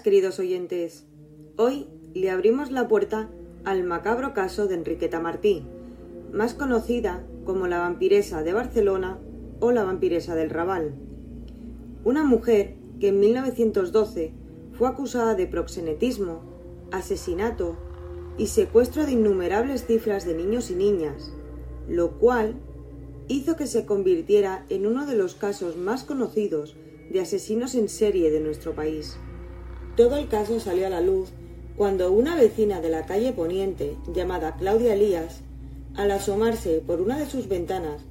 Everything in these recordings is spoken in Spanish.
queridos oyentes. Hoy le abrimos la puerta al macabro caso de Enriqueta Martí, más conocida como la vampiresa de Barcelona o la vampiresa del Raval. Una mujer que en 1912 fue acusada de proxenetismo, asesinato y secuestro de innumerables cifras de niños y niñas, lo cual hizo que se convirtiera en uno de los casos más conocidos de asesinos en serie de nuestro país. Todo el caso salió a la luz cuando una vecina de la calle Poniente, llamada Claudia Elías, al asomarse por una de sus ventanas,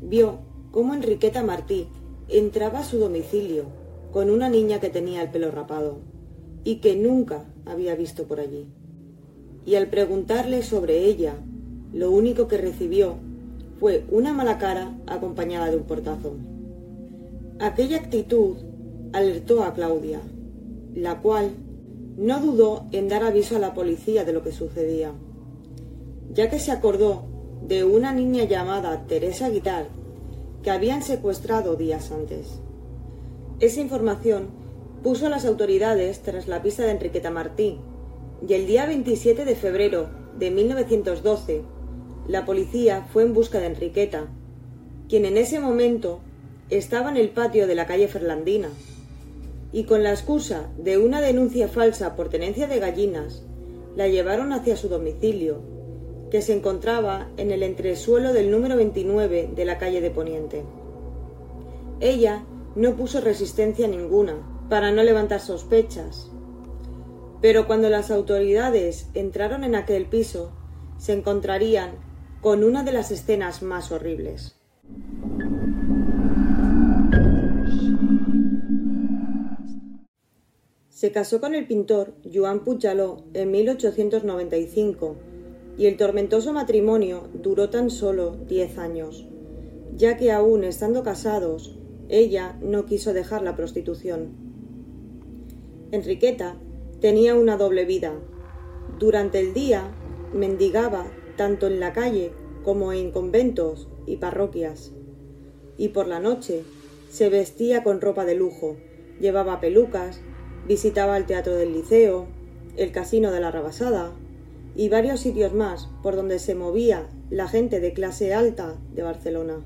vio cómo Enriqueta Martí entraba a su domicilio con una niña que tenía el pelo rapado y que nunca había visto por allí. Y al preguntarle sobre ella, lo único que recibió fue una mala cara acompañada de un portazo. Aquella actitud alertó a Claudia, la cual no dudó en dar aviso a la policía de lo que sucedía, ya que se acordó de una niña llamada Teresa Guitar que habían secuestrado días antes. Esa información puso a las autoridades tras la pista de Enriqueta Martí, y el día 27 de febrero de 1912 la policía fue en busca de Enriqueta, quien en ese momento estaba en el patio de la calle Ferlandina, y con la excusa de una denuncia falsa por tenencia de gallinas, la llevaron hacia su domicilio, que se encontraba en el entresuelo del número 29 de la calle de Poniente. Ella no puso resistencia ninguna, para no levantar sospechas. Pero cuando las autoridades entraron en aquel piso, se encontrarían con una de las escenas más horribles. Se casó con el pintor Joan Puigdaló en 1895 y el tormentoso matrimonio duró tan solo diez años, ya que aún estando casados, ella no quiso dejar la prostitución. Enriqueta tenía una doble vida. Durante el día mendigaba tanto en la calle como en conventos y parroquias. Y por la noche se vestía con ropa de lujo, llevaba pelucas, visitaba el teatro del liceo, el casino de la Rabasada y varios sitios más por donde se movía la gente de clase alta de Barcelona.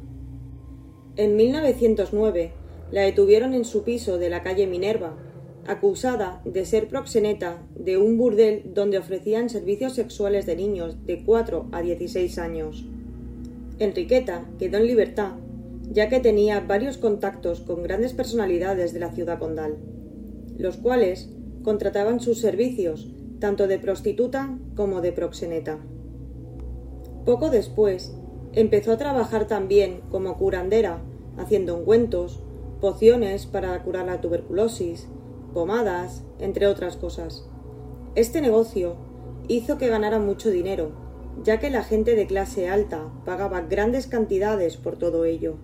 En 1909 la detuvieron en su piso de la calle Minerva, acusada de ser proxeneta de un burdel donde ofrecían servicios sexuales de niños de 4 a 16 años. Enriqueta quedó en libertad, ya que tenía varios contactos con grandes personalidades de la ciudad condal, los cuales contrataban sus servicios tanto de prostituta como de proxeneta. Poco después, empezó a trabajar también como curandera, haciendo ungüentos, pociones para curar la tuberculosis, pomadas, entre otras cosas. Este negocio hizo que ganara mucho dinero, ya que la gente de clase alta pagaba grandes cantidades por todo ello.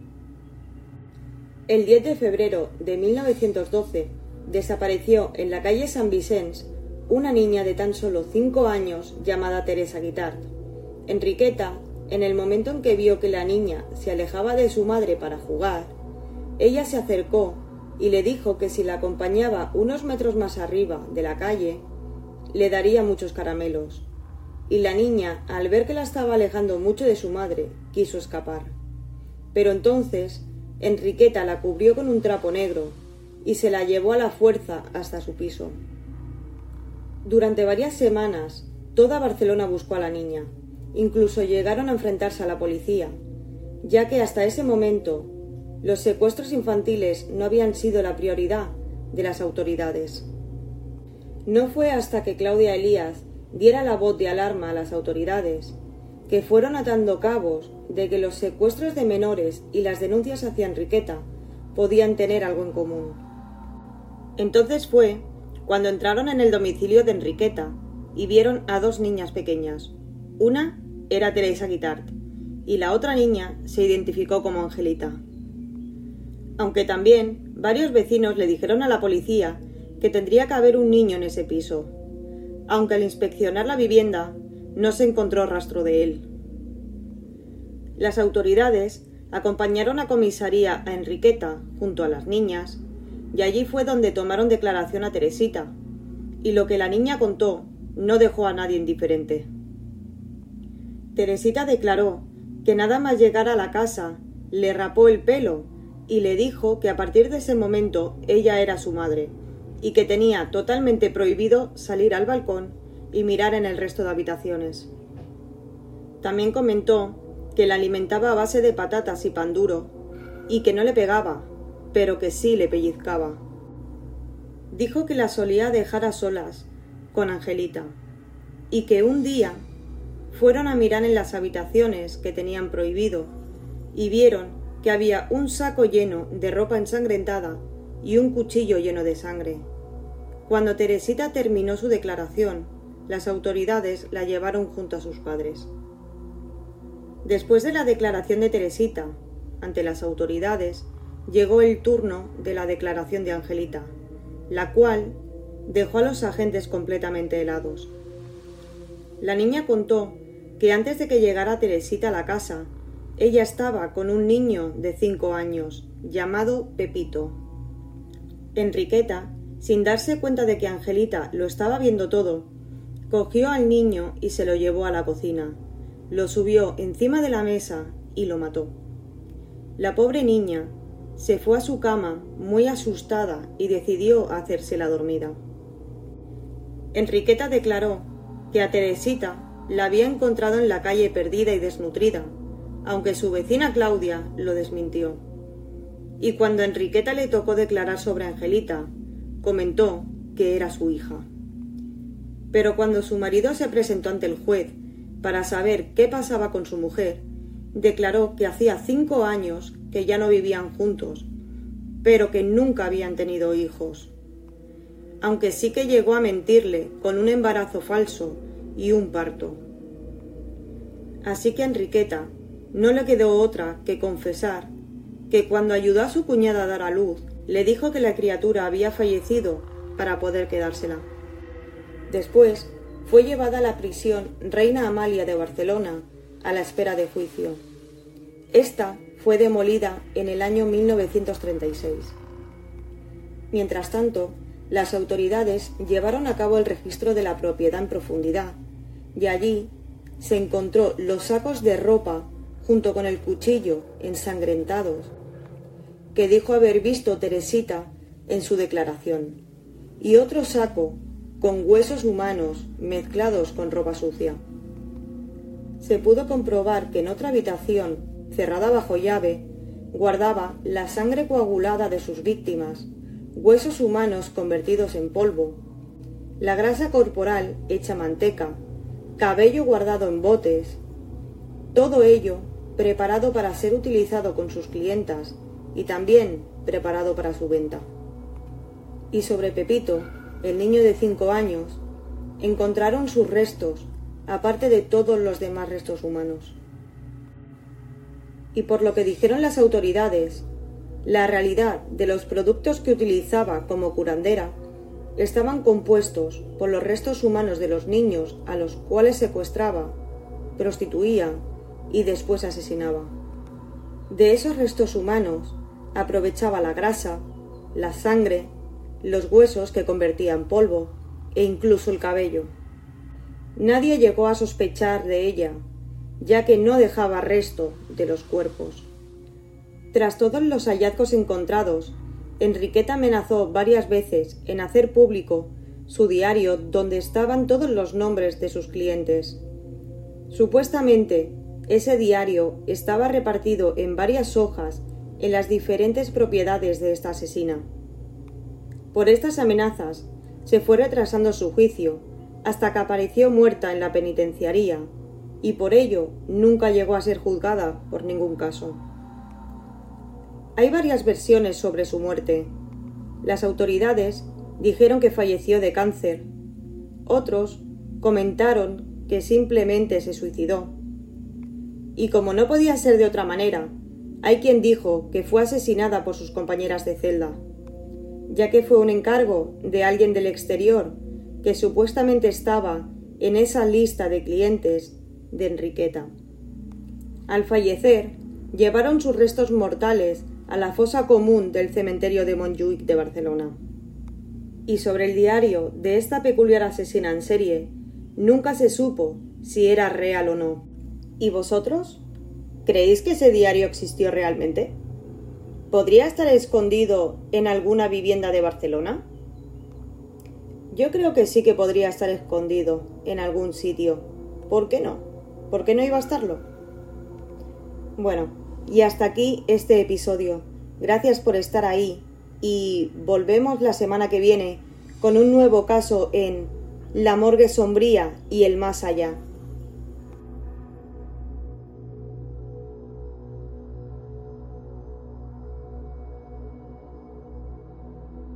El 10 de febrero de 1912 desapareció en la calle San Vicens una niña de tan solo cinco años llamada Teresa Guitart. Enriqueta, en el momento en que vio que la niña se alejaba de su madre para jugar, ella se acercó y le dijo que si la acompañaba unos metros más arriba de la calle, le daría muchos caramelos. Y la niña, al ver que la estaba alejando mucho de su madre, quiso escapar. Pero entonces Enriqueta la cubrió con un trapo negro y se la llevó a la fuerza hasta su piso. Durante varias semanas, toda Barcelona buscó a la niña. Incluso llegaron a enfrentarse a la policía, ya que hasta ese momento los secuestros infantiles no habían sido la prioridad de las autoridades. No fue hasta que Claudia Elías diera la voz de alarma a las autoridades que fueron atando cabos de que los secuestros de menores y las denuncias hacia Enriqueta podían tener algo en común. Entonces fue cuando entraron en el domicilio de Enriqueta y vieron a dos niñas pequeñas. Una era Teresa Guitart y la otra niña se identificó como Angelita aunque también varios vecinos le dijeron a la policía que tendría que haber un niño en ese piso, aunque al inspeccionar la vivienda no se encontró rastro de él. Las autoridades acompañaron a comisaría a Enriqueta junto a las niñas, y allí fue donde tomaron declaración a Teresita, y lo que la niña contó no dejó a nadie indiferente. Teresita declaró que nada más llegar a la casa le rapó el pelo y le dijo que a partir de ese momento ella era su madre y que tenía totalmente prohibido salir al balcón y mirar en el resto de habitaciones. También comentó que la alimentaba a base de patatas y pan duro y que no le pegaba, pero que sí le pellizcaba. Dijo que la solía dejar a solas con Angelita y que un día fueron a mirar en las habitaciones que tenían prohibido y vieron que había un saco lleno de ropa ensangrentada y un cuchillo lleno de sangre. Cuando Teresita terminó su declaración, las autoridades la llevaron junto a sus padres. Después de la declaración de Teresita ante las autoridades, llegó el turno de la declaración de Angelita, la cual dejó a los agentes completamente helados. La niña contó que antes de que llegara Teresita a la casa, ella estaba con un niño de cinco años, llamado Pepito. Enriqueta, sin darse cuenta de que Angelita lo estaba viendo todo, cogió al niño y se lo llevó a la cocina, lo subió encima de la mesa y lo mató. La pobre niña se fue a su cama muy asustada y decidió hacerse la dormida. Enriqueta declaró que a Teresita la había encontrado en la calle perdida y desnutrida, aunque su vecina Claudia lo desmintió. Y cuando Enriqueta le tocó declarar sobre Angelita, comentó que era su hija. Pero cuando su marido se presentó ante el juez para saber qué pasaba con su mujer, declaró que hacía cinco años que ya no vivían juntos, pero que nunca habían tenido hijos. Aunque sí que llegó a mentirle con un embarazo falso y un parto. Así que a Enriqueta no le quedó otra que confesar que cuando ayudó a su cuñada a dar a luz, le dijo que la criatura había fallecido para poder quedársela. Después fue llevada a la prisión Reina Amalia de Barcelona a la espera de juicio. Esta fue demolida en el año 1936. Mientras tanto, las autoridades llevaron a cabo el registro de la propiedad en profundidad y allí se encontró los sacos de ropa junto con el cuchillo ensangrentados que dijo haber visto Teresita en su declaración y otro saco con huesos humanos mezclados con ropa sucia. Se pudo comprobar que en otra habitación, cerrada bajo llave, guardaba la sangre coagulada de sus víctimas, huesos humanos convertidos en polvo, la grasa corporal hecha manteca, cabello guardado en botes, todo ello preparado para ser utilizado con sus clientas y también preparado para su venta. Y sobre Pepito, el niño de cinco años, encontraron sus restos, aparte de todos los demás restos humanos. Y por lo que dijeron las autoridades, la realidad de los productos que utilizaba como curandera estaban compuestos por los restos humanos de los niños a los cuales secuestraba, prostituía y después asesinaba. De esos restos humanos aprovechaba la grasa, la sangre, los huesos que convertía en polvo e incluso el cabello. Nadie llegó a sospechar de ella, ya que no dejaba resto de los cuerpos. Tras todos los hallazgos encontrados, Enriqueta amenazó varias veces en hacer público su diario donde estaban todos los nombres de sus clientes. Supuestamente, ese diario estaba repartido en varias hojas en las diferentes propiedades de esta asesina. Por estas amenazas se fue retrasando su juicio hasta que apareció muerta en la penitenciaría y por ello nunca llegó a ser juzgada por ningún caso. Hay varias versiones sobre su muerte. Las autoridades dijeron que falleció de cáncer. Otros comentaron que simplemente se suicidó. Y como no podía ser de otra manera, hay quien dijo que fue asesinada por sus compañeras de celda, ya que fue un encargo de alguien del exterior que supuestamente estaba en esa lista de clientes de Enriqueta. Al fallecer, llevaron sus restos mortales a la fosa común del cementerio de Montjuic de Barcelona. Y sobre el diario de esta peculiar asesina en serie, nunca se supo si era real o no. ¿Y vosotros? ¿Creéis que ese diario existió realmente? ¿Podría estar escondido en alguna vivienda de Barcelona? Yo creo que sí que podría estar escondido en algún sitio. ¿Por qué no? ¿Por qué no iba a estarlo? Bueno, y hasta aquí este episodio. Gracias por estar ahí y volvemos la semana que viene con un nuevo caso en La morgue sombría y el más allá.